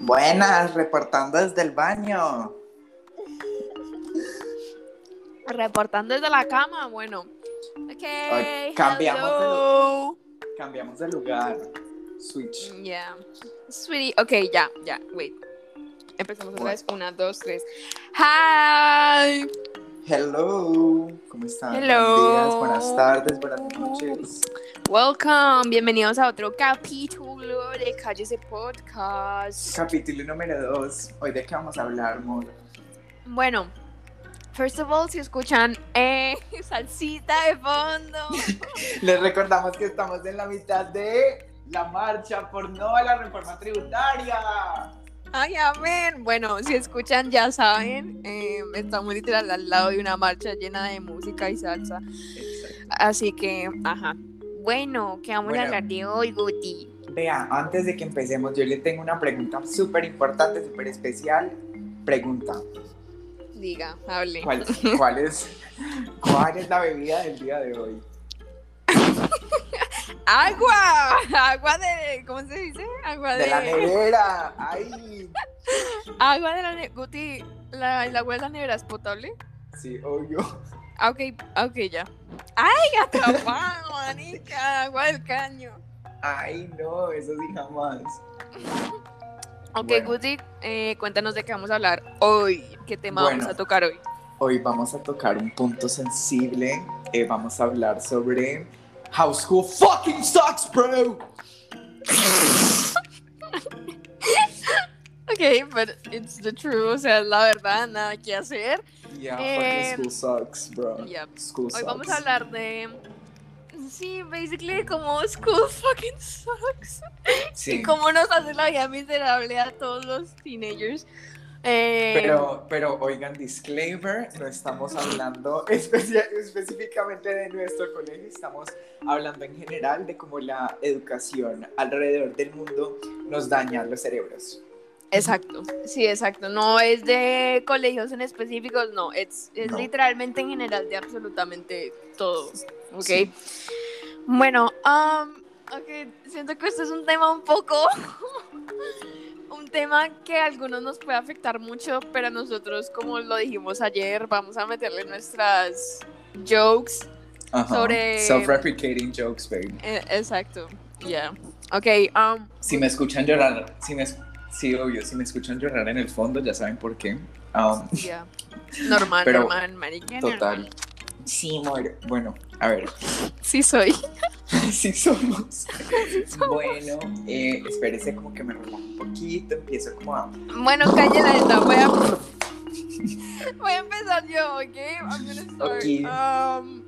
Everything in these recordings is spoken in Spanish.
Buenas, reportando desde el baño. Reportando desde la cama, bueno. Ok, cambiamos de. Cambiamos de lugar. Switch. Yeah. Sweetie, ok, ya, ya, wait. Empezamos otra vez. Una, dos, tres. Hi. Hello. ¿Cómo están? Hello. Buenos días, buenas tardes, buenas noches. Welcome. Bienvenidos a otro capítulo de Cállese Podcast. Capítulo número 2. Hoy de qué vamos a hablar, amor. Bueno, first of all, si escuchan eh, salsita de fondo. Les recordamos que estamos en la mitad de la marcha por no a la reforma tributaria. Ay, amén. Bueno, si escuchan, ya saben, eh, estamos literal al lado de una marcha llena de música y salsa. Así que, ajá. Bueno, ¿qué vamos Bueno. a hablar de hoy, Guti? Vea, antes de que empecemos, yo le tengo una pregunta súper importante, súper especial. Pregunta. Diga, hable. ¿Cuál, cuál es, ¿Cuál es la bebida del día de hoy? ¡Agua! Agua de. ¿Cómo se dice? Agua de. De la nevera. ¡Ay! Agua de la nevera. Guti, ¿la, ¿el agua de la nevera es potable? Sí, obvio. Ah, ok, ok, ya. ¡Ay, atrapado, manica! Agua del caño. Ay, no, eso sí jamás. Ok, Bueno. Guti, eh, cuéntanos de qué vamos a hablar hoy. ¿Qué tema Bueno. vamos a tocar hoy? Hoy vamos a tocar un punto sensible. eh, vamos a hablar sobre How School fucking sucks, bro. Ok, but it's the truth, o sea, la verdad, nada que hacer. Yeah, Eh, fucking school sucks, bro. yeah. School Hoy sucks. vamos a hablar de. Sí, basically, como school fucking sucks. Sí. Y cómo nos hace la vida miserable a todos los teenagers. Eh, Pero, pero oigan, disclaimer, no estamos hablando específicamente de nuestro colegio, estamos hablando en general de cómo la educación alrededor del mundo nos daña los cerebros. Exacto, sí, exacto. No es de colegios en específicos, no. Es, es No. literalmente en general de absolutamente todo. ¿Ok? Sí. Bueno, um, ok, siento que este es un tema un poco. un tema que a algunos nos puede afectar mucho, pero nosotros, como lo dijimos ayer, vamos a meterle nuestras jokes. Ajá. Sobre- Self-replicating jokes, baby. Eh, exacto, ya. Ok, um, Si me escuchan llorar, si me, es- sí, obvio, si me escuchan llorar en el fondo, ya saben por qué. Um, ya. Normal, Pero- normal, marica. total. normal. Sí, amor. Bueno, a ver, Sí soy. sí somos. Bueno, eh, espérese como que me relajo un poquito, empiezo como a... Bueno, calle la neta, voy a... voy a empezar yo, ¿ok? I'm gonna start. Ok. Um,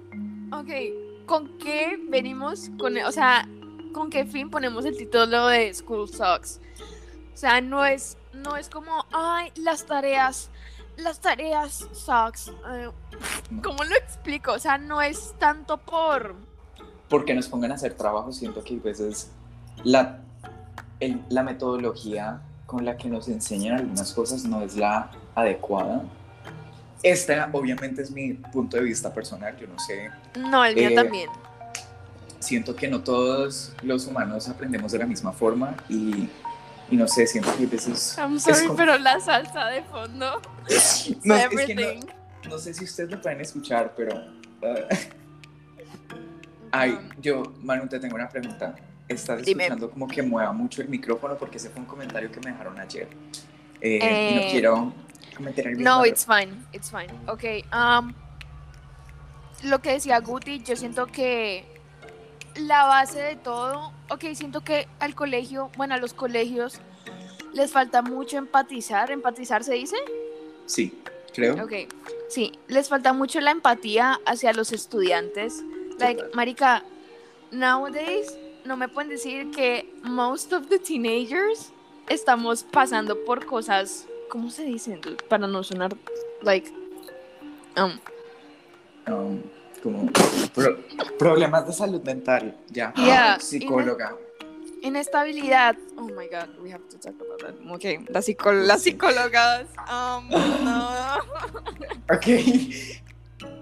ok, ¿con qué venimos? Con, o sea, ¿con qué fin ponemos el título de School Sucks? O sea, no es, no es como, ay, las tareas, las tareas sucks. Eh, ¿Cómo lo explico? O sea, no es tanto por... porque nos pongan a hacer trabajo, siento que a veces la, el- la metodología con la que nos enseñan algunas cosas no es la adecuada. Esta obviamente es mi punto de vista personal, yo no sé, No, el mío Eh, también. siento que no todos los humanos aprendemos de la misma forma y, y no sé, siento que a veces... I'm sorry, como- pero la salsa de fondo. No, es que no- sé si ustedes lo pueden escuchar, pero... ah, Ay, yo, Manu, te tengo una pregunta. ¿Estás Dime. escuchando como que mueva mucho el micrófono? Porque ese fue un comentario que me dejaron ayer. Eh, y Eh, no quiero cometer el No, it's fine, it's fine. Ok, um, lo que decía Guti, yo siento que la base de todo, ok, siento que al colegio, bueno, a los colegios les falta mucho empatizar, empatizar se dice, Sí, creo. ok, sí, les falta mucho la empatía hacia los estudiantes. Like, marica, nowadays no me pueden decir que most of the teenagers estamos pasando por cosas, ¿cómo se dicen? Para no sonar, like, um, Um, como pro- problemas de salud mental, ya. Yeah, Psicóloga. inestabilidad. Oh my god, we have to talk about that. Okay, las, psico- las psicólogas. Um, no. Ok. Sí.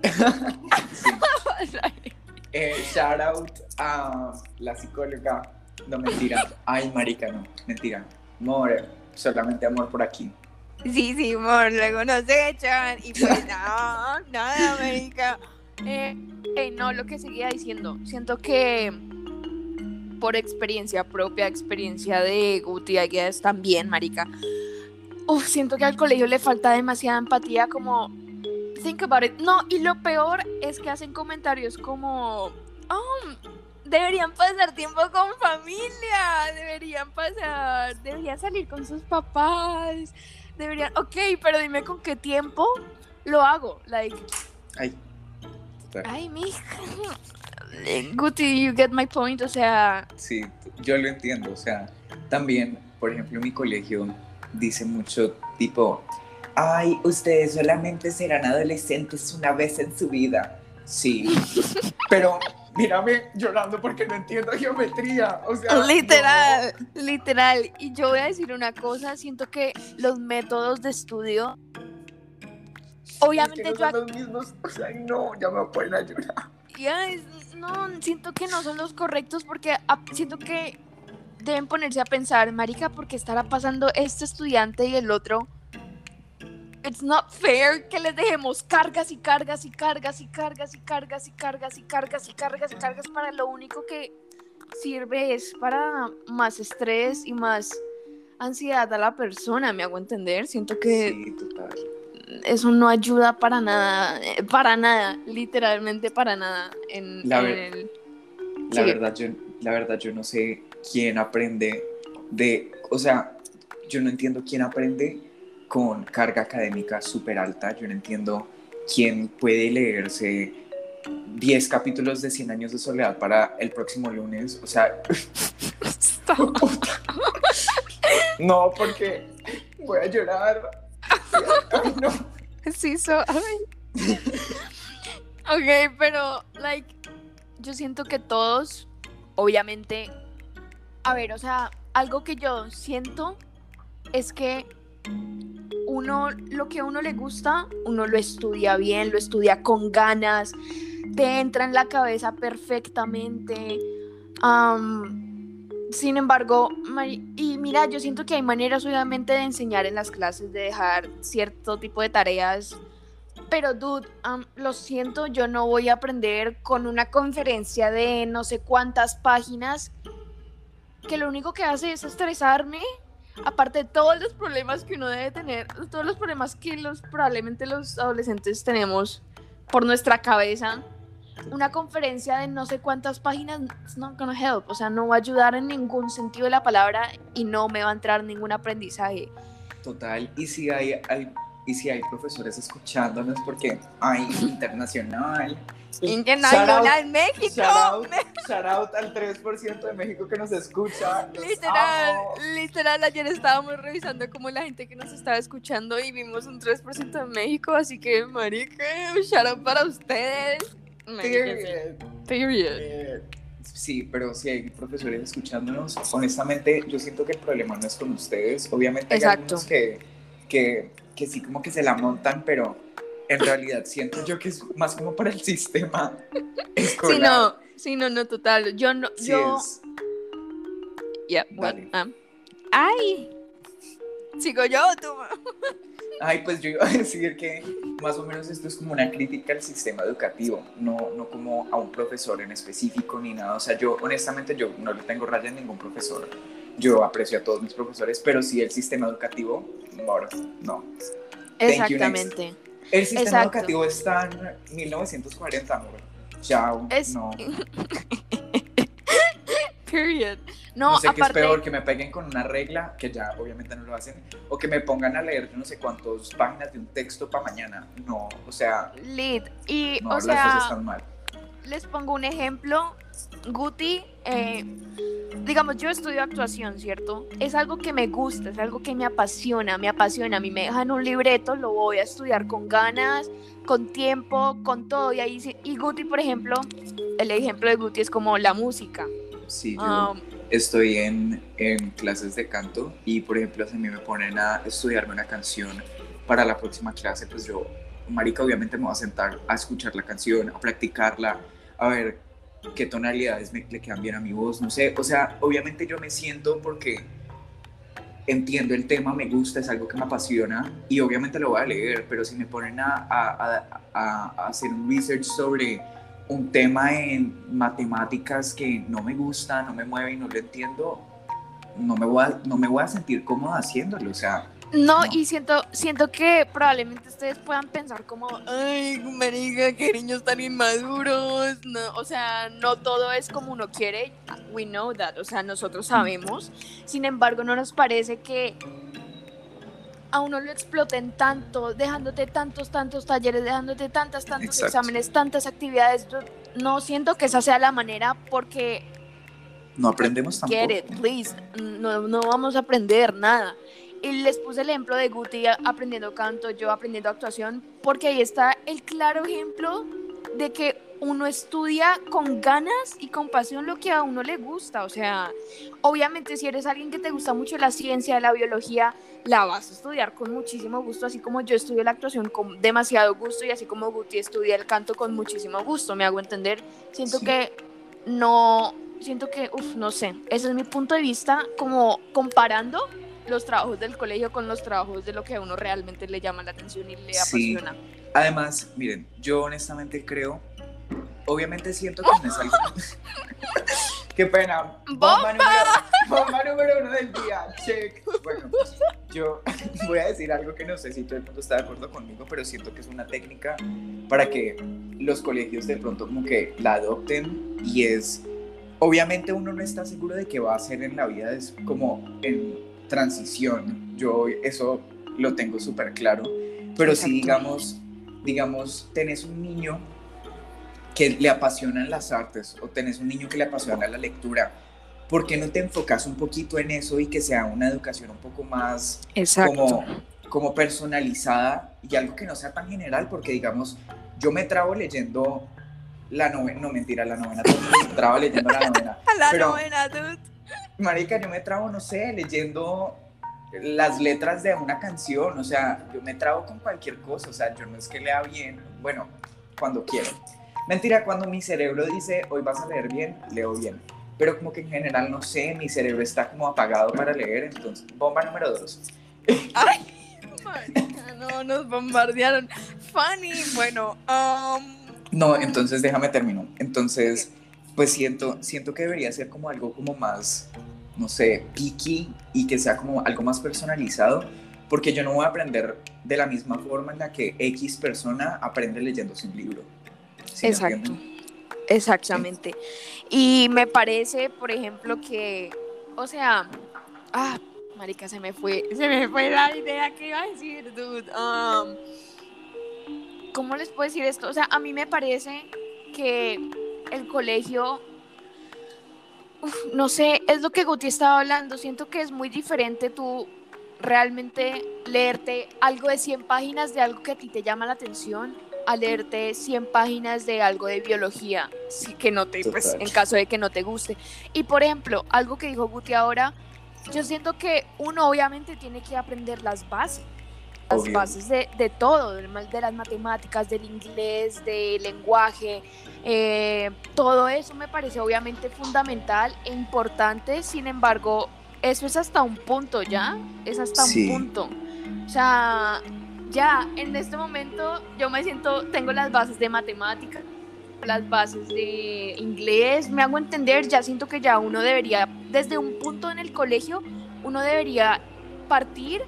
Eh, shout out a la psicóloga. No, mentira. Ay, marica, no. Mentira. More. solamente amor por aquí. Sí, sí, amor, luego nos echan y pues no, nada, América. Eh, no, lo que seguía diciendo, siento que por experiencia propia, experiencia de Guti, I guess, también, marica. Uf, siento que al colegio le falta demasiada empatía, como think about it. No, y lo peor es que hacen comentarios como, oh, deberían pasar tiempo con familia, deberían pasar, deberían salir con sus papás, deberían, ok, pero dime con qué tiempo lo hago, like. Ay. Ay, mija. Guti, you get my point, o sea. Sí, yo lo entiendo, o sea, también, por ejemplo, mi colegio dice mucho tipo, ay, ustedes solamente serán adolescentes una vez en su vida. Sí, pero mírame llorando porque no entiendo geometría. O sea, literal, literal. Y yo voy a decir una cosa, siento que los métodos de estudio, obviamente no yo... Son los mismos, o sea, no, ya me pueden ayudar. Ya, no, siento que no son los correctos porque siento que deben ponerse a pensar, marica, ¿por qué estará pasando este estudiante y el otro? It's not fair que les dejemos cargas y cargas y cargas y cargas y cargas y cargas y cargas y cargas y cargas para lo único que sirve es para más estrés y más ansiedad a la persona, me hago entender. Siento que Sí, total. Eso no ayuda para nada, eh, para nada, literalmente para nada. En, La en ver- el- La Sí. verdad, yo, la verdad, yo no sé quién aprende de, o sea, yo no entiendo quién aprende con carga académica súper alta. Yo no entiendo quién puede leerse 10 capítulos de 100 años de soledad para el próximo lunes. O sea, no, porque voy a llorar. Ay, no. Sí, so, ay. ok, pero, like, yo siento que todos, obviamente, a ver, o sea, algo que yo siento es que uno, lo que a uno le gusta, uno lo estudia bien, lo estudia con ganas, te entra en la cabeza perfectamente. am, sin embargo, y mira, yo siento que hay maneras obviamente de enseñar en las clases, de dejar cierto tipo de tareas. Pero, dude, lo siento, yo no voy a aprender con una conferencia de no sé cuántas páginas que lo único que hace es estresarme. Aparte de todos los problemas que uno debe tener, todos los problemas que los probablemente los adolescentes tenemos por nuestra cabeza, una conferencia de no sé cuántas páginas it's not gonna help, o sea, no va a ayudar en ningún sentido de la palabra y no me va a entrar ningún aprendizaje. Total, y si hay, hay- y si hay profesores escuchándonos porque hay internacional. y shout out- Internacional México. Shout out, shout out al 3% de México que nos escucha. los Literal, amo. literal, ayer estábamos revisando como la gente que nos estaba escuchando y vimos un 3% de México, así que, marica, shout out para ustedes. Period. Period. Eh, Sí, pero si hay profesores escuchándonos, honestamente yo siento que el problema no es con ustedes. Obviamente hay Exacto. algunos que, que, que sí como que se la montan, pero en realidad siento yo que es más como para el sistema escolar. Sí, no, sí, no, no, total. Yo no, Sí yo, es. yeah, um, ay, sigo yo, tú. Ay, pues yo iba a decir que más o menos esto es como una crítica al sistema educativo, no, no como a un profesor en específico ni nada. O sea, yo honestamente yo no le tengo raya a ningún profesor. Yo aprecio a todos mis profesores, pero sí el sistema educativo, ahora no. Thank you, Exactamente. El sistema Exacto. educativo está en 1940, amor. Chao. Es- No, Period. No, no sé qué es aparte, peor, que me peguen con una regla, que ya obviamente no lo hacen, o que me pongan a leer yo no sé cuántas páginas de un texto para mañana. No, o sea, lit. Y, no, o las cosas sea, están mal. les pongo un ejemplo. Guti, eh, digamos, yo estudio actuación, ¿cierto? Es algo que me gusta, es algo que me apasiona, me apasiona. A mí me dejan un libreto, lo voy a estudiar con ganas, con tiempo, con todo. Y ahí, y Guti, por ejemplo, el ejemplo de Guti es como la música. Sí, yo Um, estoy en, en clases de canto y, por ejemplo, si a mí me ponen a estudiarme una canción para la próxima clase, pues yo, marica, obviamente me voy a sentar a escuchar la canción, a practicarla, a ver qué tonalidades me, le quedan bien a mi voz, no sé. O sea, obviamente yo me siento porque entiendo el tema, me gusta, es algo que me apasiona y obviamente lo voy a leer, pero si me ponen a, a, a, a hacer un research sobre un tema en matemáticas que no me gusta, no me mueve y no lo entiendo, no me voy a, no me voy a sentir cómodo haciéndolo, o sea... No, y siento, siento que probablemente ustedes puedan pensar como, ay, marica, qué niños tan inmaduros, no, o sea, no todo es como uno quiere, we know that, o sea, nosotros sabemos, sin embargo, no nos parece que a uno lo exploten tanto, dejándote tantos, tantos talleres, dejándote tantas, tantos exámenes, tantas actividades. no siento que esa sea la manera porque... No aprendemos tampoco. Get it, please. No, no vamos a aprender nada. Y les puse el ejemplo de Guti aprendiendo canto, yo aprendiendo actuación, porque ahí está el claro ejemplo de que uno estudia con ganas y con pasión lo que a uno le gusta. O sea, obviamente si eres alguien que te gusta mucho la ciencia, la biología, la vas a estudiar con muchísimo gusto, así como yo estudio la actuación con demasiado gusto y así como Guti estudia el canto con muchísimo gusto, me hago entender. Siento que no, siento que, uff, no sé, ese es mi punto de vista como comparando los trabajos del colegio con los trabajos de lo que a uno realmente le llama la atención y le apasiona. Además, miren, yo honestamente creo obviamente siento que no es algo... Qué pena. Bomba. Número, uno del día. Check. Bueno, yo voy a decir algo que no sé si todo el mundo está de acuerdo conmigo, pero siento que es una técnica para que los colegios de pronto como que la adopten y es, obviamente uno no está seguro de qué va a hacer en la vida, es como en transición. Yo eso lo tengo súper claro, pero si digamos, digamos, tenés un niño que le apasionan las artes o tenés un niño que le apasiona la lectura, ¿por qué no te enfocas un poquito en eso y que sea una educación un poco más como, como personalizada y algo que no sea tan general? Porque digamos, yo me trabo leyendo la novena, no mentira, la novena, me trabo leyendo la novena. la novena, dude. Marica, yo me trabo, no sé, leyendo las letras de una canción, o sea, yo me trabo con cualquier cosa, o sea, yo no es que lea bien, bueno, cuando quiero. Mentira, cuando mi cerebro dice, hoy vas a leer bien, leo bien. Pero como que en general, no sé, mi cerebro está como apagado para leer, entonces, bomba número dos. Ay, no, nos bombardearon. Funny, bueno. Um... No, entonces déjame terminar. Entonces, pues siento, siento que debería ser como algo como más, no sé, picky y que sea como algo más personalizado, porque yo no voy a aprender de la misma forma en la que X persona aprende leyendo un libro. Exacto. Exactamente. Y me parece, por ejemplo, que, o sea, ah, marica, se me fue, se me fue la idea que iba a decir, dude. Um, ¿Cómo les puedo decir esto? O sea, a mí me parece que el colegio, no sé, es lo que Guti estaba hablando. Siento que es muy diferente tú realmente leerte algo de 100 páginas de algo que a ti te llama la atención a leerte 100 páginas de algo de biología, que no te, pues, en caso de que no te guste. Y por ejemplo, algo que dijo Guti ahora, yo siento que uno obviamente tiene que aprender las bases, las bases de, de, todo, de las matemáticas, del inglés, del lenguaje, eh, todo eso me parece obviamente fundamental e importante, sin embargo, eso es hasta un punto, ¿ya? Es hasta un punto. O sea, ya en este momento yo me siento, tengo las bases de matemática, las bases de inglés, me hago entender, ya siento que ya uno debería, desde un punto en el colegio, uno debería partir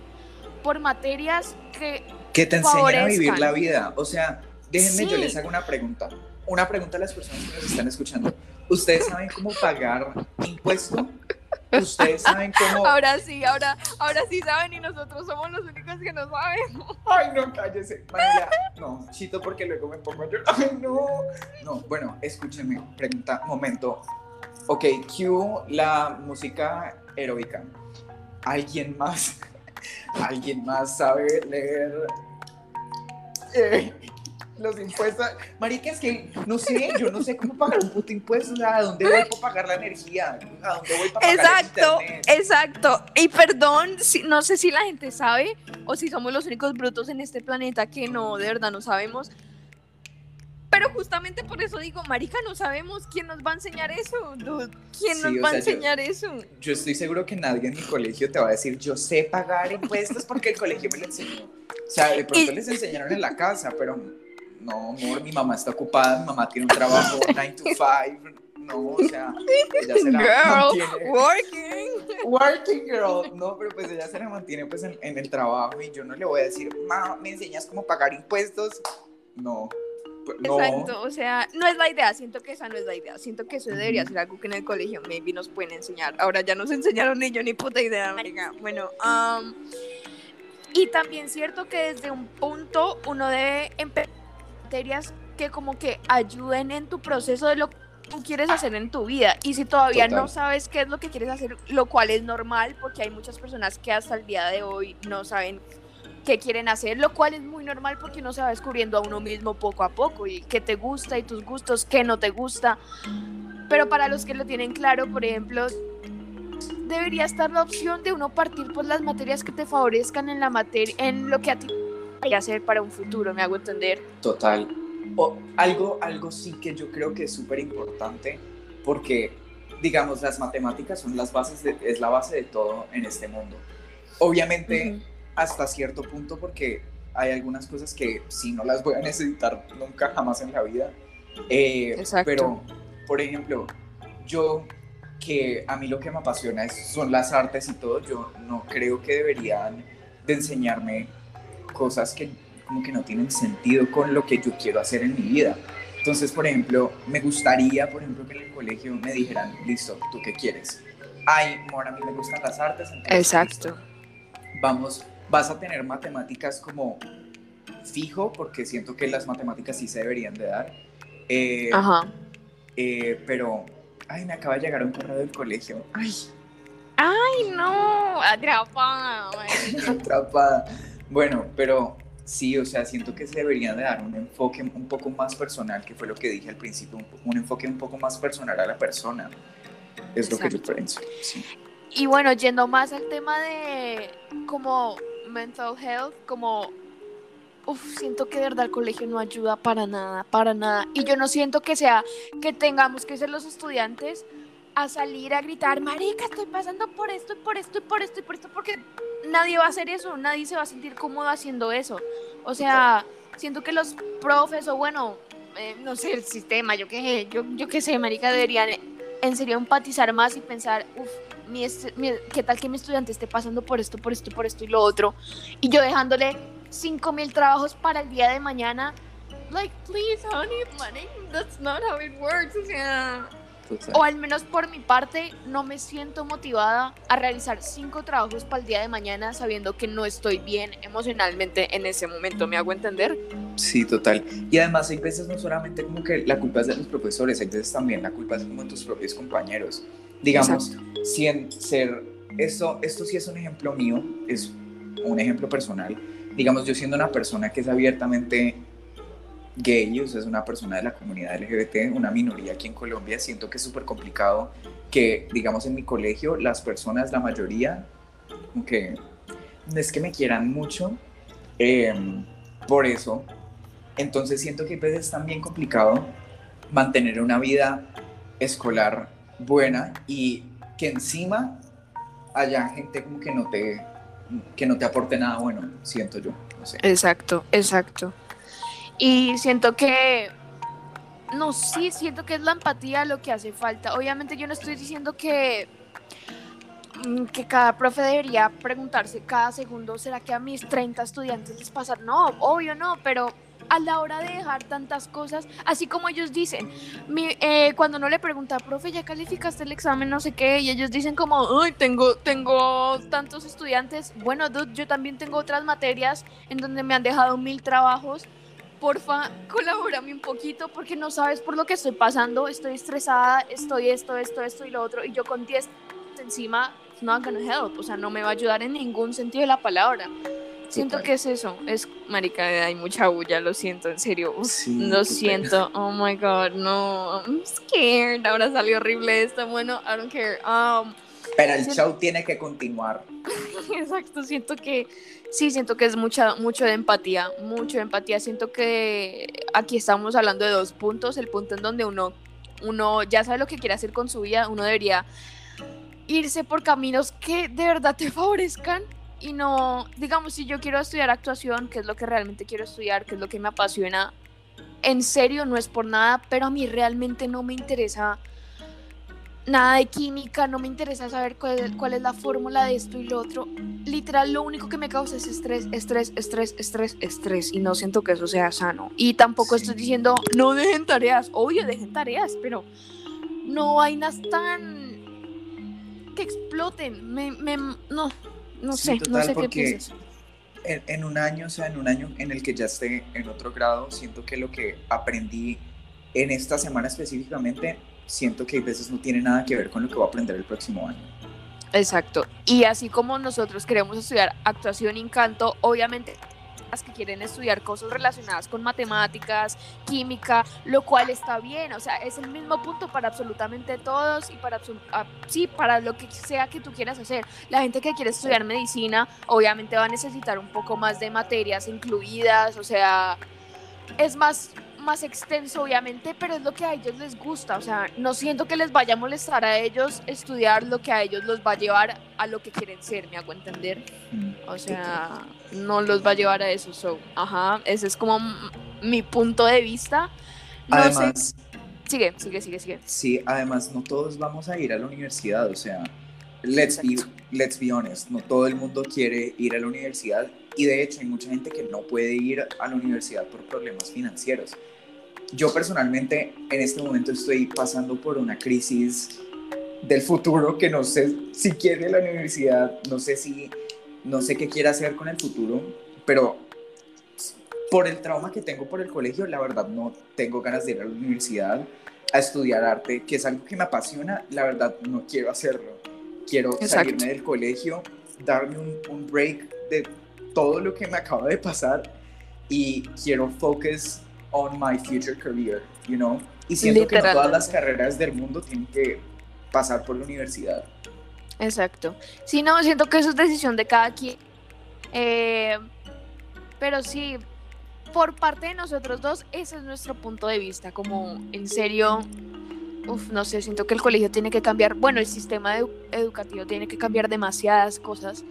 por materias que... Que te enseñen a vivir la vida. O sea, déjenme, yo les hago una pregunta. Una pregunta a las personas que nos están escuchando. ¿Ustedes saben cómo pagar impuesto? Ustedes saben cómo. Ahora sí, ahora, ahora sí saben y nosotros somos los únicos que no sabemos. Ay, no, cállese. María, no, chito porque luego me pongo a llorar. Ay, no. No, bueno, escúchenme. Pregunta, momento. Ok, cue la música heroica. ¿Alguien más? ¿Alguien más sabe leer? Eh, los impuestos. Marica, es que no sé, yo no sé cómo pagar un puto impuesto. ¿a dónde voy para pagar la energía? ¿A dónde voy para pagar exacto, el? Exacto. Y perdón, si, no sé si la gente sabe o si somos los únicos brutos en este planeta que no, de verdad no sabemos. pero justamente por eso digo, marica, no sabemos quién nos va a enseñar eso, dude. ¿Quién Sí, nos va a yo- enseñar eso? Yo estoy seguro que nadie en mi colegio te va a decir, yo sé pagar impuestos porque el colegio me lo enseñó. O sea, de pronto Y- les enseñaron en la casa, pero no, amor, mi mamá está ocupada, mi mamá tiene un trabajo 9 to 5. No, o sea, ella se la Girl, mantiene. working. Working girl. No, pero pues ella se la mantiene pues en, en el trabajo y yo no le voy a decir, ma, ¿me enseñas cómo pagar impuestos? No. pues, No. Exacto, o sea, no es la idea, siento que esa no es la idea, siento que eso debería ser algo que en el colegio maybe nos pueden enseñar. Ahora ya nos enseñaron ni yo ni puta idea, marica. Bueno, um, y también cierto que desde un punto uno debe empezar materias que como que ayuden en tu proceso de lo que tú quieres hacer en tu vida. Y si todavía no sabes qué es lo que quieres hacer, lo cual es normal porque hay muchas personas que hasta el día de hoy no saben qué quieren hacer, lo cual es muy normal porque uno se va descubriendo a uno mismo poco a poco y qué te gusta y tus gustos, qué no te gusta. Pero para los que lo tienen claro, por ejemplo, debería estar la opción de uno partir por las materias que te favorezcan en la materia, en lo que a ti te hacer para un futuro, me hago entender. Total. O, algo, algo sí que yo creo que es súper importante porque, digamos, las matemáticas son las bases, de- es la base de todo en este mundo. Obviamente, Ujú. hasta cierto punto porque hay algunas cosas que sí no las voy a necesitar nunca jamás en la vida. Eh, Exacto. Pero, por ejemplo, yo que a mí lo que me apasiona es, son las artes y todo, yo no creo que deberían de enseñarme cosas que como que no tienen sentido con lo que yo quiero hacer en mi vida. Entonces, por ejemplo, me gustaría, por ejemplo, que en el colegio me dijeran, listo, ¿tú qué quieres? Ay, amor, a mí me gustan las artes. entonces, Exacto. listo, Vamos, vas a tener matemáticas como fijo, porque siento que las matemáticas sí se deberían de dar. Eh, Ajá. eh, pero, ay, me acaba de llegar un correo del colegio. Ay, Ay, no, atrapada. atrapada. Bueno, pero sí, o sea, siento que se deberían de dar un enfoque un poco más personal, que fue lo que dije al principio, un, un enfoque un poco más personal a la persona. Es lo que yo Exacto. pienso. Sí. Y bueno, yendo más al tema de como mental health, como uf, siento que de verdad el colegio no ayuda para nada, para nada. Y yo no siento que sea que tengamos que ser los estudiantes a salir a gritar, marica, estoy pasando por esto y por esto y por esto y por esto, porque nadie va a hacer eso, nadie se va a sentir cómodo haciendo eso. O sea, siento que los profes o bueno, eh, no sé, el sistema, yo qué yo, yo qué sé, marica, deberían en serio empatizar más y pensar, uff, mi mi- ¿qué tal que mi estudiante esté pasando por esto, por esto, por esto y lo otro? Y yo dejándole 5 mil trabajos para el día de mañana. Like, please, honey, money, that's not how it works. O sea, Total. o al menos por mi parte, no me siento motivada a realizar cinco trabajos para el día de mañana sabiendo que no estoy bien emocionalmente en ese momento. ¿Me hago entender? Sí, total. Y además hay veces no solamente como que la culpa es de los profesores, hay veces también la culpa es como de tus propios compañeros. Digamos, si en ser, esto, esto sí es un ejemplo mío, es un ejemplo personal. Digamos, yo siendo una persona que es abiertamente gay, o sea, es una persona de la comunidad LGBT, una minoría aquí en Colombia, siento que es súper complicado que, digamos, en mi colegio, las personas, la mayoría, que no es que me quieran mucho, em, por eso. Entonces siento que a veces es también complicado mantener una vida escolar buena y que encima haya gente como que no te que no te aporte nada bueno, siento yo, no sé. Exacto, exacto. Y siento que, no, sí, siento que es la empatía lo que hace falta. Obviamente yo no estoy diciendo que, mm, que cada profe debería preguntarse cada segundo, ¿será que a mis 30 estudiantes les pasa? No, obvio no, pero a la hora de dejar tantas cosas, así como ellos dicen, eh, cuando no le pregunta, profe, ¿ya calificaste el examen? No sé qué, y ellos dicen como, ay, tengo, tengo tantos estudiantes. Bueno, dude, yo también tengo otras materias en donde me han dejado mil trabajos. Porfa, colabórame un poquito porque no sabes por lo que estoy pasando. Estoy estresada, estoy esto, esto, esto y lo otro. Y yo con 10 encima, not gonna help. O sea, no me va a ayudar en ningún sentido de la palabra. Siento Total. que es eso. Es, marica, hay mucha bulla, lo siento, en serio. Sí, lo siento. Oh my god, no. I'm scared. Ahora salió horrible esto. Bueno, I don't care. Um, Pero el Sí. show tiene que continuar. exacto, siento que sí, siento que es mucha, mucho de empatía, mucho de empatía. Siento que aquí estamos hablando de dos puntos, el punto en donde uno, uno ya sabe lo que quiere hacer con su vida, uno debería irse por caminos que de verdad te favorezcan y no, digamos, si yo quiero estudiar actuación, que es lo que realmente quiero estudiar, que es lo que me apasiona, en serio, no es por nada, pero a mí realmente no me interesa nada de química, no me interesa saber cuál es, cuál es la fórmula de esto y lo otro. Literal, lo único que me causa es estrés, estrés, estrés, estrés, estrés. Y no siento que eso sea sano. Y tampoco estoy diciendo, no dejen tareas. Obvio, dejen tareas, pero no vainas tan... que exploten. Me, me, no, no sé, no sé qué piensas. En, en un año, o sea, en un año en el que ya esté en otro grado, siento que lo que aprendí en esta semana específicamente siento que a veces no tiene nada que ver con lo que voy a aprender el próximo año. Exacto. Y así como nosotros queremos estudiar actuación y canto, obviamente las que quieren estudiar cosas relacionadas con matemáticas, química, lo cual está bien, o sea, es el mismo punto para absolutamente todos y para sí, para lo que sea que tú quieras hacer. La gente que quiere estudiar medicina, obviamente va a necesitar un poco más de materias incluidas, o sea, es más más extenso, obviamente, pero es lo que a ellos les gusta. O sea, no siento que les vaya a molestar a ellos estudiar lo que a ellos los va a llevar a lo que quieren ser, me hago entender. Mm, o sea, no los va a llevar a eso. So, ajá, ese es como mi punto de vista. además, sigue, sigue, sigue, sigue. Sí, además, no todos vamos a ir a la universidad. O sea, let's be, let's be honest, no todo el mundo quiere ir a la universidad y de hecho hay mucha gente que no puede ir a la universidad por problemas financieros. Yo personalmente en este momento estoy pasando por una crisis del futuro que no sé si quiere la universidad, no sé si, no sé qué quiere hacer con el futuro, pero por el trauma que tengo por el colegio, la verdad no tengo ganas de ir a la universidad a estudiar arte, que es algo que me apasiona, la verdad no quiero hacerlo. Quiero salirme del colegio, darme un, un break de todo lo que me acaba de pasar y quiero focus on my future career, you know? Y siento que no todas las carreras del mundo tienen que pasar por la universidad. Exacto. Sí, no, siento que eso es decisión de cada quien. Eh, pero sí, por parte de nosotros dos, ese es nuestro punto de vista. Como en serio, uf, no sé, siento que el colegio tiene que cambiar. Bueno, el sistema educativo tiene que cambiar demasiadas cosas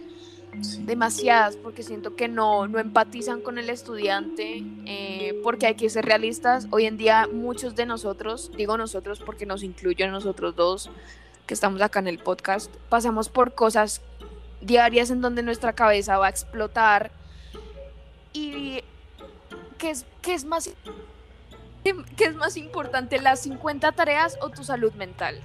demasiadas porque siento que no, no empatizan con el estudiante, eh, porque hay que ser realistas. Hoy en día muchos de nosotros, digo nosotros porque nos incluyo nosotros dos que estamos acá en el podcast, pasamos por cosas diarias en donde nuestra cabeza va a explotar y ¿qué es, qué es más... ¿Qué es más importante, las 50 tareas o tu salud mental?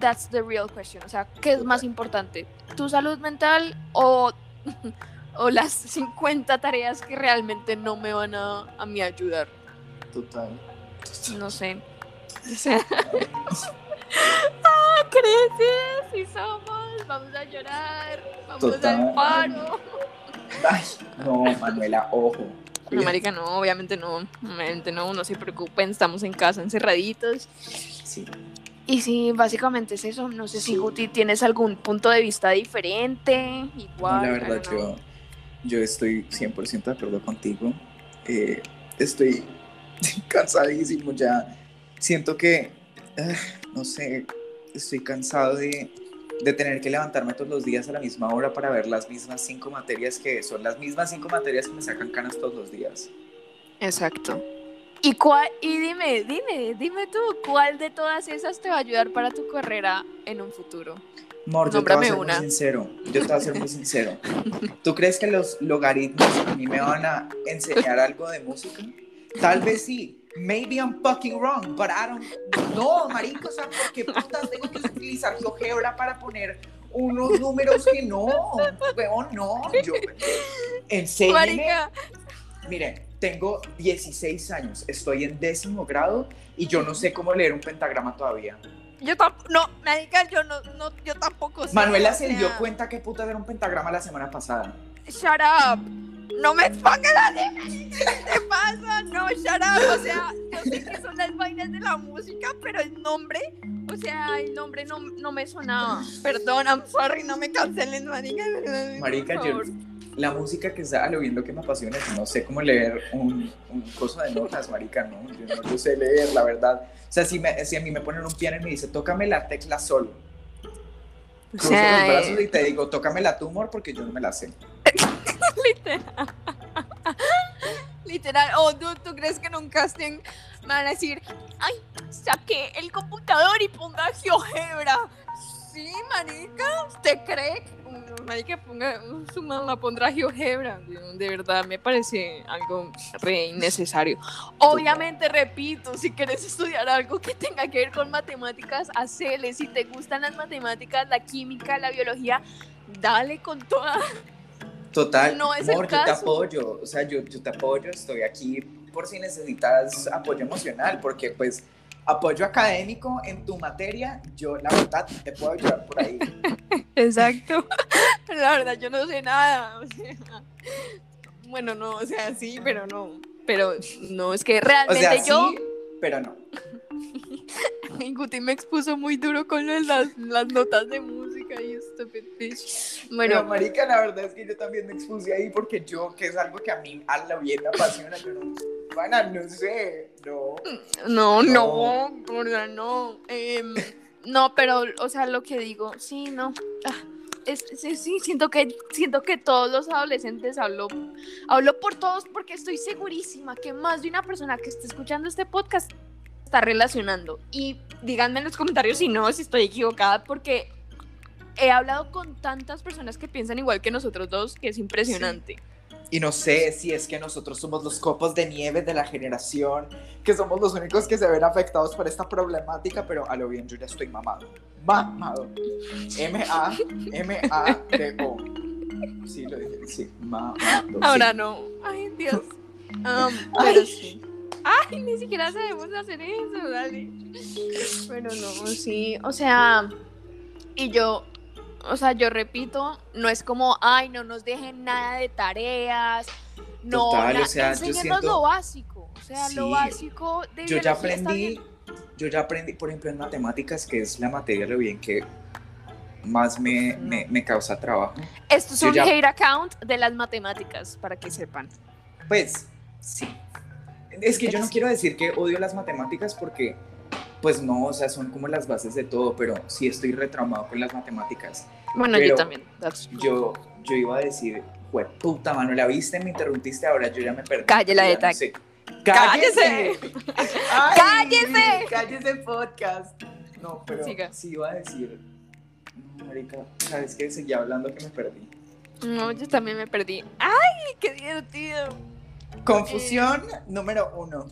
That's the real question. O sea, ¿qué es más importante? ¿Tu salud mental o, o las 50 tareas que realmente no me van a, a mí ayudar? Total. No sé. O sea, ¡Ah, creces y somos! Vamos a llorar, vamos al paro. Ay, no, Manuela, ojo. No, marica, no, obviamente no, obviamente no, no se preocupen, estamos en casa encerraditos. Sí. Y sí, básicamente es eso. No sé si Guti tienes algún punto de vista diferente, igual. la verdad, yo, yo estoy 100% de acuerdo contigo. Eh, estoy cansadísimo ya. Siento que, ah, no sé, estoy cansado de, de tener que levantarme todos los días a la misma hora para ver las mismas cinco materias que son las mismas cinco materias que me sacan canas todos los días. Exacto. ¿Y, cuál, y dime, dime, dime tú, ¿cuál de todas esas te va a ayudar para tu carrera en un futuro? Mor, yo te voy a ser muy sincero. Yo te voy a ser muy sincero. ¿Tú crees que los logaritmos a mí me van a enseñar algo de música? Tal vez sí. Maybe I'm fucking wrong, but I don't. No, marico, o sea, ¿por qué putas tengo que utilizar GeoGebra para poner unos números que no? Weón, no. Yo, enséñeme. Mire, tengo 16 años, estoy en décimo grado y yo no sé cómo leer un pentagrama todavía. Yo tampoco, no, diga, yo no, no, yo tampoco sé. Manuela se dio cuenta que puta era un pentagrama la semana pasada. Shut up. No me expongas a ¿Qué te pasa? No, shut up. O sea, yo sé que son las vainas de la música, pero el nombre o sea, el nombre no, no me sonaba. Perdón, I'm sorry, no me cancelen, marica. Marica, yo, la música que está, lo bien lo que me apasiona es no sé cómo leer un, un coso de notas, marica, no, yo no lo sé leer, la verdad. O sea, si, me, si a mí me ponen un piano y me dice, tócame la tecla sol, cruzo los brazos eh, y te digo, tócame la tumor porque yo no me la sé. Literal. Literal. O tú, tú crees que en un casting me van a decir, ay, saqué el computador y ponga GeoGebra. Sí, marica, ¿usted cree? que- Marica, ponga, su mamá pondrá GeoGebra. De verdad, me parece algo re innecesario. Obviamente, repito, si quieres estudiar algo que tenga que ver con matemáticas, hacele. Si te gustan las matemáticas, la química, la biología, dale con toda. Total, No es el amor, yo te caso. apoyo, o sea, yo, yo te apoyo, estoy aquí por si necesitas apoyo emocional, porque pues apoyo académico en tu materia, yo la verdad te puedo ayudar por ahí. Exacto. La verdad, yo no sé nada. o sea, bueno, no, o sea, sí, pero no. Pero no, es que O realmente sea, yo, sí, pero no. Guti me expuso muy duro con las, las notas de música y stupid. Pero Bueno, marica, la verdad es que yo también me expuse ahí porque yo, que es algo que a mí a la bien me apasiona, yo no, pana, no sé, no. no, no, No. gorda, no. Em, no, pero, o sea, lo que digo, sí, no. Ah, es, sí, sí, siento que, siento que todos los adolescentes hablo, hablo por todos porque estoy segurísima que más de una persona que esté escuchando este podcast está relacionando. Y díganme en los comentarios si no, si estoy equivocada, porque he hablado con tantas personas que piensan igual que nosotros dos, que es impresionante. Y no sé si es que nosotros somos los copos de nieve de la generación, que somos los únicos que se ven afectados por esta problemática, pero a lo bien yo ya estoy mamado. Mamado. M-A-M-A-D-O. Sí, lo dije, sí, mamado. Ahora sí. no. Ay, Dios. Um, pero sí. Ay, ni siquiera sabemos hacer eso, dale. Pero no, sí. O sea, y yo, o sea, yo repito, no es como, ay, no nos dejen nada de tareas. No, Total, o sea, yo enséñenos siento- lo básico. O sea, lo básico de Yo ya aprendí, yo ya aprendí, por ejemplo, en matemáticas, que es la materia lo bien que más me, me, me causa trabajo. Esto es yo un ya- hate account de las matemáticas, para que sepan. Pues sí. Es que yo no quiero decir que odio las matemáticas porque, pues no, o sea, son como las bases de todo, pero sí estoy retraumado con las matemáticas. Bueno, yo también. that's- Yo, yo iba a decir, fue puta mano, la viste, me interrumpiste, ahora yo ya me perdí. Cállela, Ya Eta. no sé. ¡Cállese! Ay, ¡Cállese! ¡Cállese podcast! No, pero Siga. sí iba a decir, no, marica, ¿sabes qué? Seguía hablando que me perdí. No, yo también me perdí. ¡Ay, qué divertido! Confusión número uno.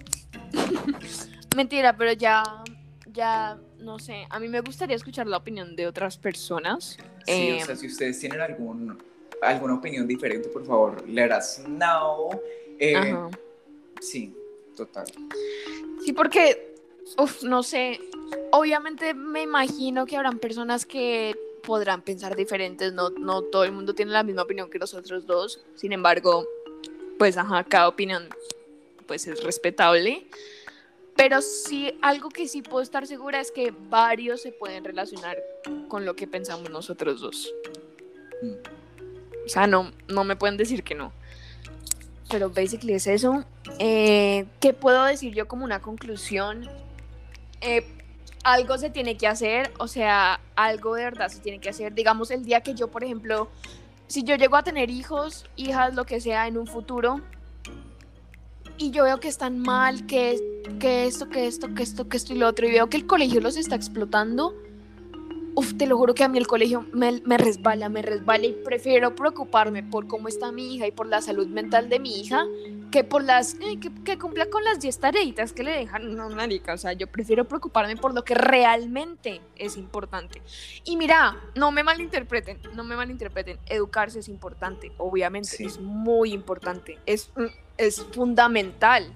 Mentira, pero ya, ya, no sé. A mí me gustaría escuchar la opinión de otras personas. Sí, Eh, o sea, si ustedes tienen algún, alguna opinión diferente, por favor, let us know. Eh, Ajá. Sí, total. Sí, porque, uf, no sé. Obviamente me imagino que habrán personas que podrán pensar diferentes. No, no todo el mundo tiene la misma opinión que nosotros dos. Sin embargo, pues, ajá, cada opinión, pues, es respetable. Pero sí, algo que sí puedo estar segura es que varios se pueden relacionar con lo que pensamos nosotros dos. Mm. O sea, no, no me pueden decir que no. Pero basically es eso. Eh, ¿Qué puedo decir yo como una conclusión? Eh, algo se tiene que hacer, o sea, algo de verdad se tiene que hacer. Digamos, el día que yo, por ejemplo, si yo llego a tener hijos, hijas, lo que sea en un futuro, y yo veo que están mal, que, que esto, que esto, que esto, que esto y lo otro, y veo que el colegio los está explotando, uf, te lo juro que a mí el colegio me, me resbala, me resbala y prefiero preocuparme por cómo está mi hija y por la salud mental de mi hija que por las eh, que, que cumpla con las 10 tareitas que le dejan. No, marica, o sea, yo prefiero preocuparme por lo que realmente es importante. Y mira, no me malinterpreten, no me malinterpreten, educarse es importante, obviamente, Sí. es muy importante, es, mm, es fundamental.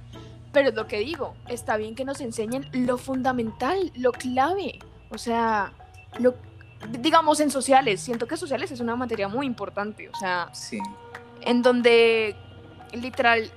Pero es lo que digo, está bien que nos enseñen lo fundamental, lo clave. O sea, lo, digamos en sociales, siento que sociales es una materia muy importante. O sea, Sí. en donde literal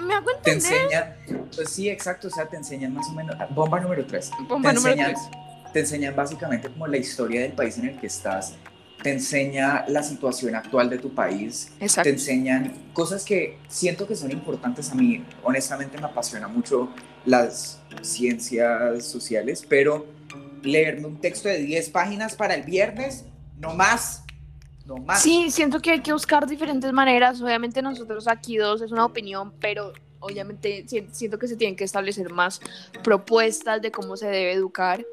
me hago Te entender enseñan, pues sí, exacto, o sea, te enseñan más o menos, bomba número tres. bomba te número enseñan, tres. te enseñan básicamente como la historia del país en el que estás, te enseña la situación actual de tu país, Exacto. te enseñan cosas que siento que son importantes a mí. Honestamente me apasiona mucho las ciencias sociales, pero leerme un texto de 10 páginas para el viernes, no más, no más. Sí, siento que hay que buscar diferentes maneras. Obviamente nosotros aquí dos es una opinión, pero obviamente si- siento que se tienen que establecer más propuestas de cómo se debe educar.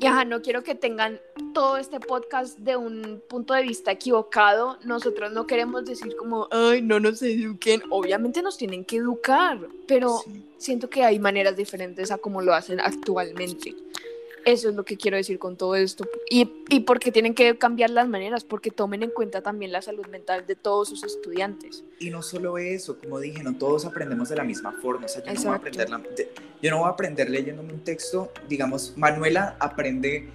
Y ajá, no quiero que tengan todo este podcast de un punto de vista equivocado. Nosotros no queremos decir como, ay, no nos eduquen. Obviamente nos tienen que educar, pero Sí. siento que hay maneras diferentes a como lo hacen actualmente. Eso es lo que quiero decir con todo esto. Y, y porque tienen que cambiar las maneras, porque tomen en cuenta también la salud mental de todos sus estudiantes. Y no solo eso, como dije, no todos aprendemos de la misma forma. O sea, yo no voy a aprender, la- yo no voy a aprender leyéndome un texto. Digamos, Manuela aprende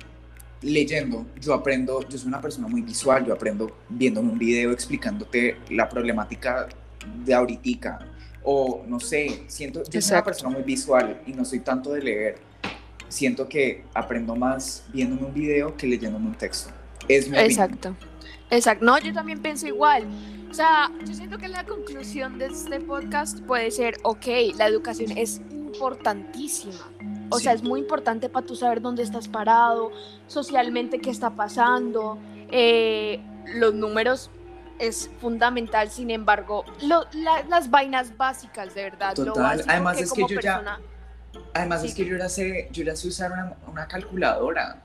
leyendo. Yo aprendo, yo soy una persona muy visual, yo aprendo viéndome un video explicándote la problemática de ahorita. O no sé, siento, yo soy una persona muy visual y no soy tanto de leer. Siento que aprendo más viéndome un video que leyéndome un texto. Es mi opinión. Exacto. Exacto. No, yo también pienso igual. O sea, yo siento que la conclusión de este podcast puede ser, ok, la educación es importantísima. O Sí. sea, es muy importante para tú saber dónde estás parado, socialmente qué está pasando. eh, los números es fundamental, sin embargo, lo- la- las vainas básicas, de verdad. Lo Total. básico Además que es que como yo ya- persona- Además Sí. es que yo ya sé, yo ya sé usar una, una calculadora.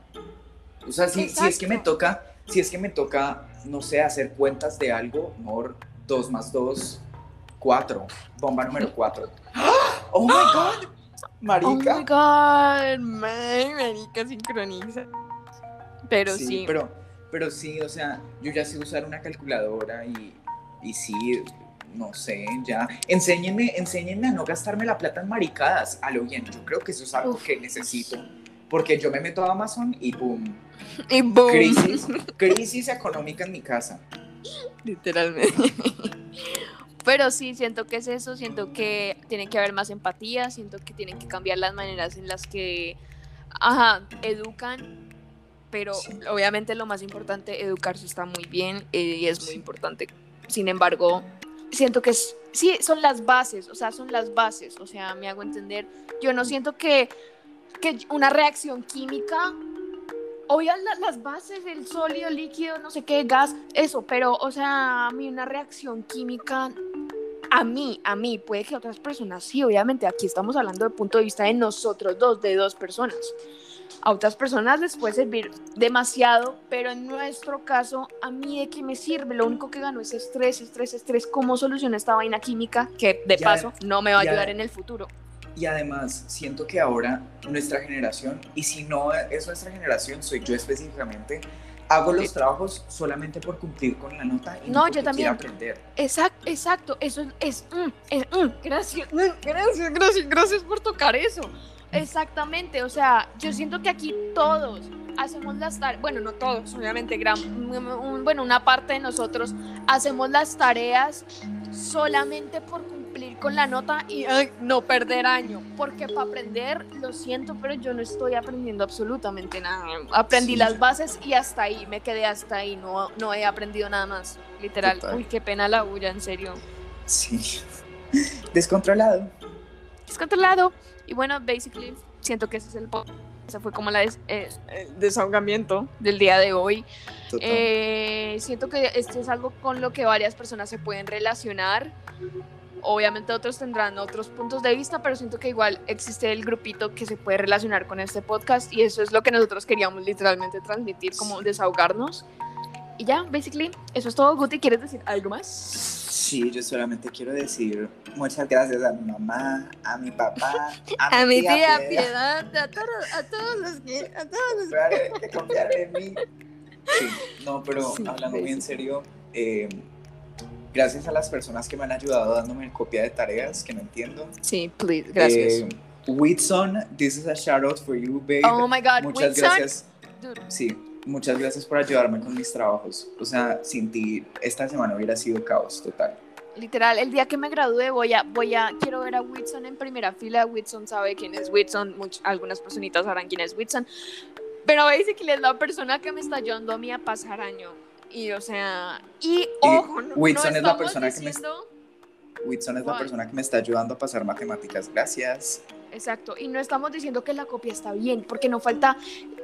O sea, si, si es que me toca, si es que me toca, no sé, hacer cuentas de algo, amor, 2 más 2, 4. Bomba número 4. ¡Oh my god! Oh Marica. my god, man, marica, sincroniza. Pero sí, Pero, pero sí, o sea, yo ya sé usar una calculadora y, y sí, no sé, ya. Enséñenme, enséñenme a no gastarme la plata en maricadas. A lo bien, yo creo que eso es algo Uf. que necesito. Porque yo me meto a Amazon y boom. y boom, Crisis, crisis económica en mi casa. literalmente. Pero sí, siento que es eso, siento que tiene que haber más empatía, siento que tienen que cambiar las maneras en las que, ajá, educan, pero Sí. obviamente lo más importante, educarse está muy bien eh, y es muy importante. Sin embargo, siento que es, sí, son las bases, o sea, son las bases, o sea, me hago entender. Yo no siento que, que una reacción química, obvio la- las bases, el sólido, líquido, no sé qué, gas, eso, pero, o sea, a mí una reacción química, a mí, a mí, puede que otras personas, sí, obviamente, aquí estamos hablando del punto de vista de nosotros dos, de dos personas. A otras personas les puede servir demasiado, pero en nuestro caso, a mí de qué me sirve, lo único que gano es estrés, estrés, estrés, cómo soluciono esta vaina química, que de Ya- paso no me va a ayudar en el futuro. Y además, siento que ahora nuestra generación, y si no es nuestra generación, soy yo específicamente, hago los trabajos solamente por cumplir con la nota y No, no, yo también. aprender. Exacto, exacto, eso es, es, mm, es, mm, gracias, mm, gracias, gracias, gracias por tocar eso. Exactamente, o sea, yo siento que aquí todos hacemos las tareas, bueno, no todos, obviamente, gran, un- bueno, una parte de nosotros hacemos las tareas solamente por cumplir con la nota y ay, no perder año, porque para aprender, lo siento, pero yo no estoy aprendiendo absolutamente nada. Aprendí Sí. las bases y hasta ahí, me quedé hasta ahí, no, no he aprendido nada más, literal. Total. Uy, qué pena la bulla, en serio. Sí. Descontrolado. Descontrolado. Y bueno, basically, siento que ese es el ese fue como la des- eh, el desahogamiento del día de hoy. Eh, siento que esto es algo con lo que varias personas se pueden relacionar. Obviamente otros tendrán otros puntos de vista, pero siento que igual existe el grupito que se puede relacionar con este podcast y eso es lo que nosotros queríamos literalmente transmitir, como desahogarnos. Y ya, basically, eso es todo. Guti, ¿quieres decir algo más? Sí, yo solamente quiero decir muchas gracias a mi mamá, a mi papá, a, A mi tía Piedad, Piedad, a todos, a todos los que, a todos los que confiaron en mí. Sí, no, pero Sí, hablando muy en serio, eh, gracias a las personas que me han ayudado dándome copia de tareas que no entiendo. Sí, please, gracias. Eh, Whitson, this is a shout out for you, babe. oh my god, muchas Wilson, gracias. dude, Sí, muchas gracias por ayudarme con mis trabajos. O sea, sin ti esta semana hubiera sido caos total. literal, el día que me gradúe voy a, voy a, quiero ver a Whitson en primera fila. Whitson sabe quién es Whitson, much- algunas personitas sabrán quién es Whitson. Pero basically es la persona que me está ayudando a mí a pasar año. Y o sea, y ojo, no, Whitson no es la persona que me- diciendo- Whitson es la persona que me está ayudando a pasar matemáticas. Gracias. Exacto, y no estamos diciendo que la copia está bien, porque no falta,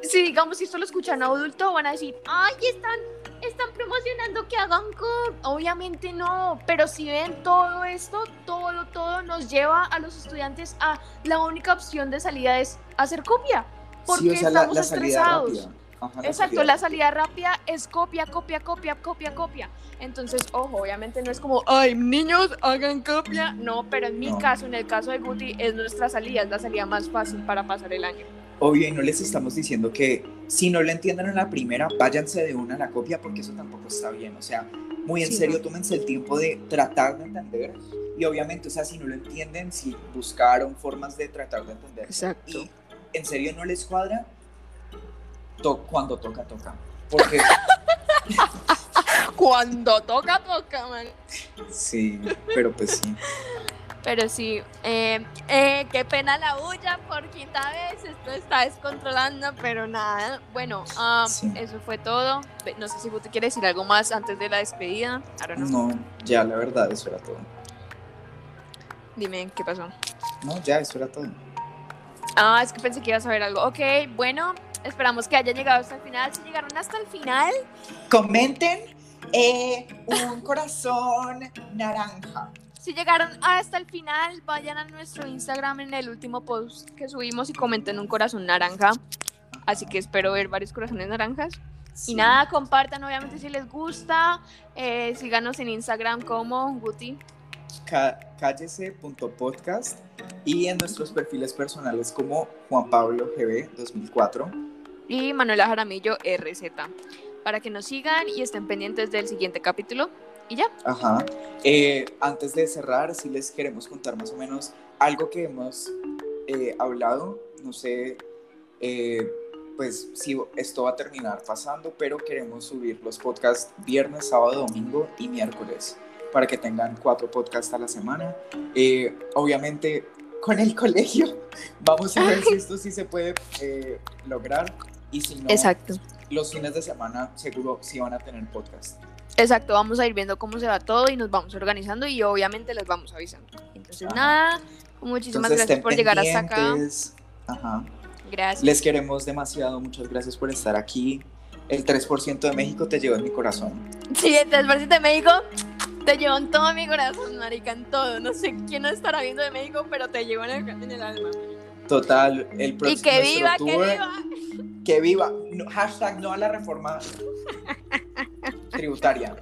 si digamos, si esto lo escuchan adulto, van a decir, ay, están, están promocionando que hagan copia. Obviamente no, pero si ven todo esto, todo, todo nos lleva a los estudiantes a la única opción de salida es hacer copia, porque sí, o sea, la, estamos la salida estresados. rápida. Ajá, Exacto, la salida rápida es copia, copia, copia, copia, copia. Entonces, ojo, obviamente no es como, ay, niños, hagan copia. No, pero en mi No. caso, en el caso de Guti, es nuestra salida, es la salida más fácil para pasar el año. Obvio, y no les estamos diciendo que si no lo entienden en la primera, váyanse de una a la copia porque eso tampoco está bien. O sea, muy en Sí, serio, no. tómense el tiempo de tratar de entender. Y obviamente, o sea, si no lo entienden, si buscaron formas de tratar de entender Exacto. y en serio no les cuadra, to- cuando toca, toca. Porque Cuando toca, toca, man. sí, pero pues sí. Pero sí, eh, eh, qué pena la bulla por quinta vez, esto está descontrolando, pero nada. Bueno, ah, Sí. eso fue todo. No sé si Guti quiere decir algo más antes de la despedida. Know. No, ya la verdad, eso era todo. Dime, ¿qué pasó? No, ya, eso era todo. Ah, es que pensé que ibas a ver algo. Ok, bueno, esperamos que hayan llegado hasta el final. Si llegaron hasta el final, Comenten eh, un corazón naranja. si llegaron hasta el final, vayan a nuestro Instagram en el último post que subimos y comenten un corazón naranja. Así que espero ver varios corazones naranjas. Sí. Y nada, compartan obviamente si les gusta. Eh, síganos en Instagram como Guti. Ca- cállese.podcast y en nuestros perfiles personales como Juan Pablo GB 2004. y Manuela Jaramillo RZ. Para que nos sigan y estén pendientes del siguiente capítulo. Y ya. Ajá. Eh, antes de cerrar, si les queremos contar más o menos algo que hemos eh, hablado. No sé, eh, pues si esto va a terminar pasando, pero queremos subir los podcasts viernes, sábado, domingo y miércoles para que tengan cuatro podcasts a la semana. Eh, obviamente, con el colegio, vamos a ver si esto sí se puede eh, lograr. Y si no, Exacto. los fines de semana seguro sí van a tener podcast. Exacto, vamos a ir viendo cómo se va todo y nos vamos organizando y obviamente les vamos avisando. Entonces, Ajá. nada, muchísimas Entonces, gracias por llegar hasta acá. Ajá. Gracias. Les queremos demasiado, muchas gracias por estar aquí. El 3% de México te lleva en mi corazón. Sí, el Transversito de México te llevo en todo mi corazón, marica, en todo. No sé quién nos estará viendo de México, pero te llevo en el, en el alma. Total, el Y próximo que nuestro viva, que viva. Que viva. No, hashtag no a la reforma tributaria.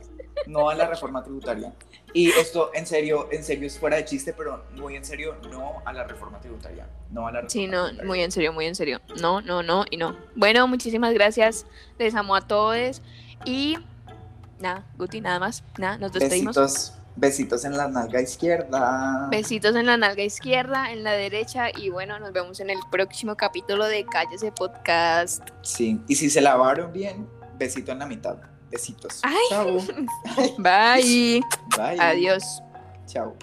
No a la reforma tributaria. Y esto, en serio, en serio es fuera de chiste, pero muy en serio, no a la reforma tributaria. No a la reforma Sí, no, tributaria. muy en serio, muy en serio. No, no, no y no. Bueno, muchísimas gracias. Les amo a todos. Y nada, Guti, nada más. Nada, nos despedimos. Besitos, besitos en la nalga izquierda. Besitos en la nalga izquierda, en la derecha. Y bueno, nos vemos en el próximo capítulo de Cállese Podcast. Sí, y si se lavaron bien, besito en la mitad. Besitos. Ay. Chao. Bye. Bye. Adiós. Chao.